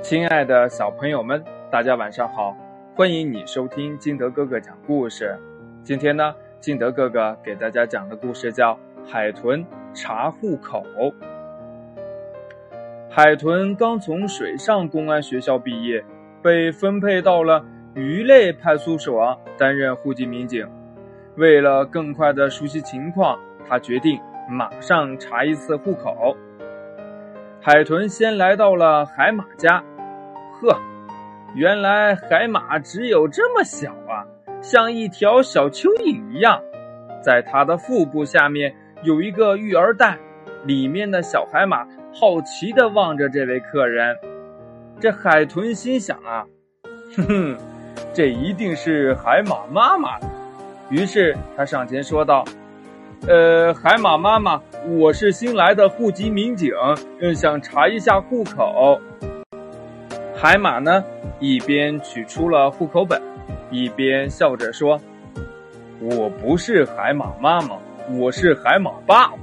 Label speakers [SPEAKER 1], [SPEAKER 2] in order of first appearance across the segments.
[SPEAKER 1] 亲爱的小朋友们，大家晚上好！欢迎你收听金德哥哥讲故事。今天呢，金德哥哥给大家讲的故事叫《海豚查户口》。海豚刚从水上公安学校毕业，被分配到了鱼类派出所担任户籍民警。为了更快的熟悉情况，他决定马上查一次户口。海豚先来到了海马家，呵，原来海马只有这么小啊，像一条小蚯蚓一样。在它的腹部下面有一个育儿袋，里面的小海马好奇地望着这位客人。这海豚心想啊，哼 哼，这一定是海马妈妈。于是他上前说道。呃，海马妈妈，我是新来的户籍民警，嗯，想查一下户口。海马呢，一边取出了户口本，一边笑着说：“我不是海马妈妈，我是海马爸爸。”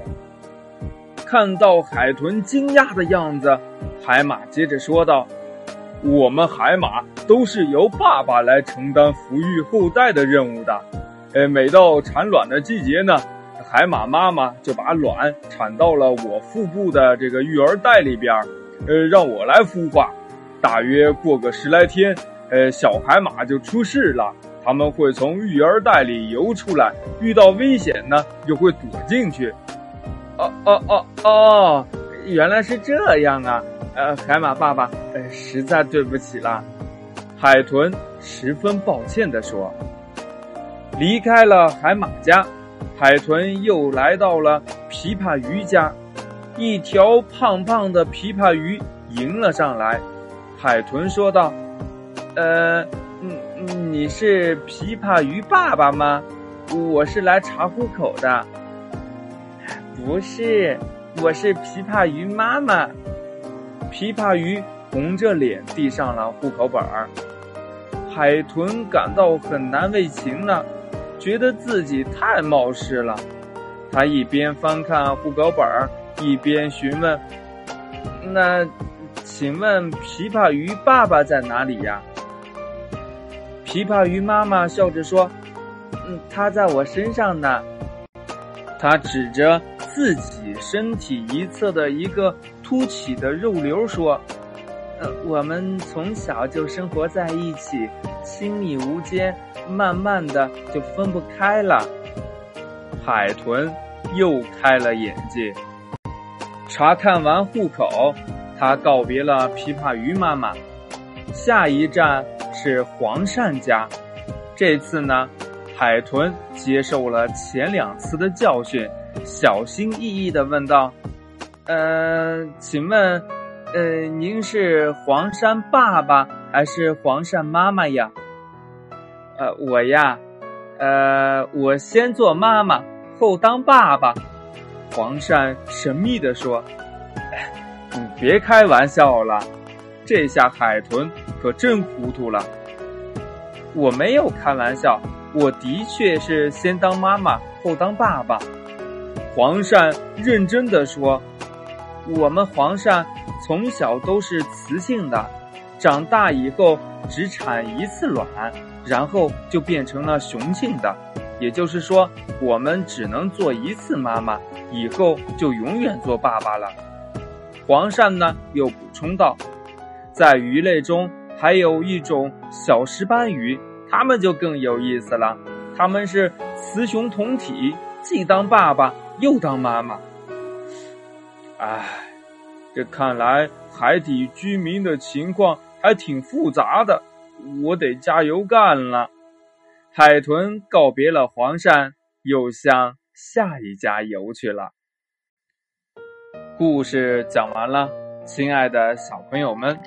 [SPEAKER 1] 看到海豚惊讶的样子，海马接着说道：“我们海马都是由爸爸来承担抚育后代的任务的。呃，每到产卵的季节呢。”海马妈妈就把卵产到了我腹部的这个育儿袋里边，呃，让我来孵化。大约过个十来天，呃，小海马就出世了。他们会从育儿袋里游出来，遇到危险呢，就会躲进去。哦哦哦哦，原来是这样啊！呃，海马爸爸，呃，实在对不起了。海豚十分抱歉地说。离开了海马家。海豚又来到了琵琶鱼家，一条胖胖的琵琶鱼迎了上来。海豚说道：“呃，嗯，你是琵琶鱼爸爸吗？我是来查户口的。不是，我是琵琶鱼妈妈。”琵琶鱼红着脸递上了户口本儿，海豚感到很难为情呢。觉得自己太冒失了，他一边翻看户口本儿，一边询问：“那，请问琵琶鱼爸爸在哪里呀？”琵琶鱼妈妈笑着说：“嗯，他在我身上呢。”他指着自己身体一侧的一个凸起的肉瘤说：“呃，我们从小就生活在一起，亲密无间。”慢慢的就分不开了，海豚又开了眼界。查看完户口，他告别了琵琶鱼妈妈，下一站是黄鳝家。这次呢，海豚接受了前两次的教训，小心翼翼的问道：“呃，请问，呃，您是黄鳝爸爸还是黄鳝妈妈呀？”呃，我呀，呃，我先做妈妈，后当爸爸。黄鳝神秘地说：“你别开玩笑了。”这下海豚可真糊涂了。我没有开玩笑，我的确是先当妈妈，后当爸爸。黄鳝认真的说：“我们黄鳝从小都是雌性的，长大以后只产一次卵。”然后就变成了雄性的，也就是说，我们只能做一次妈妈，以后就永远做爸爸了。黄鳝呢又补充道，在鱼类中还有一种小石斑鱼，它们就更有意思了，它们是雌雄同体，既当爸爸又当妈妈。唉，这看来海底居民的情况还挺复杂的。我得加油干了。海豚告别了黄鳝，又向下一家游去了。故事讲完了，亲爱的小朋友们，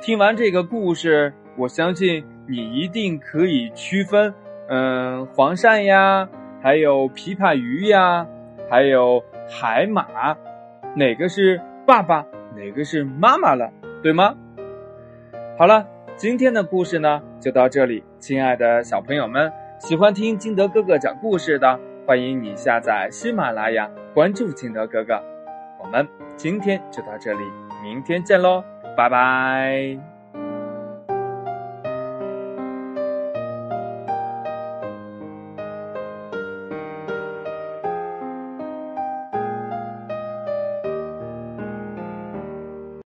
[SPEAKER 1] 听完这个故事，我相信你一定可以区分，嗯，黄鳝呀，还有琵琶鱼呀，还有海马，哪个是爸爸，哪个是妈妈了，对吗？好了。今天的故事呢，就到这里。亲爱的小朋友们，喜欢听金德哥哥讲故事的，欢迎你下载喜马拉雅，关注金德哥哥。我们今天就到这里，明天见喽，拜拜。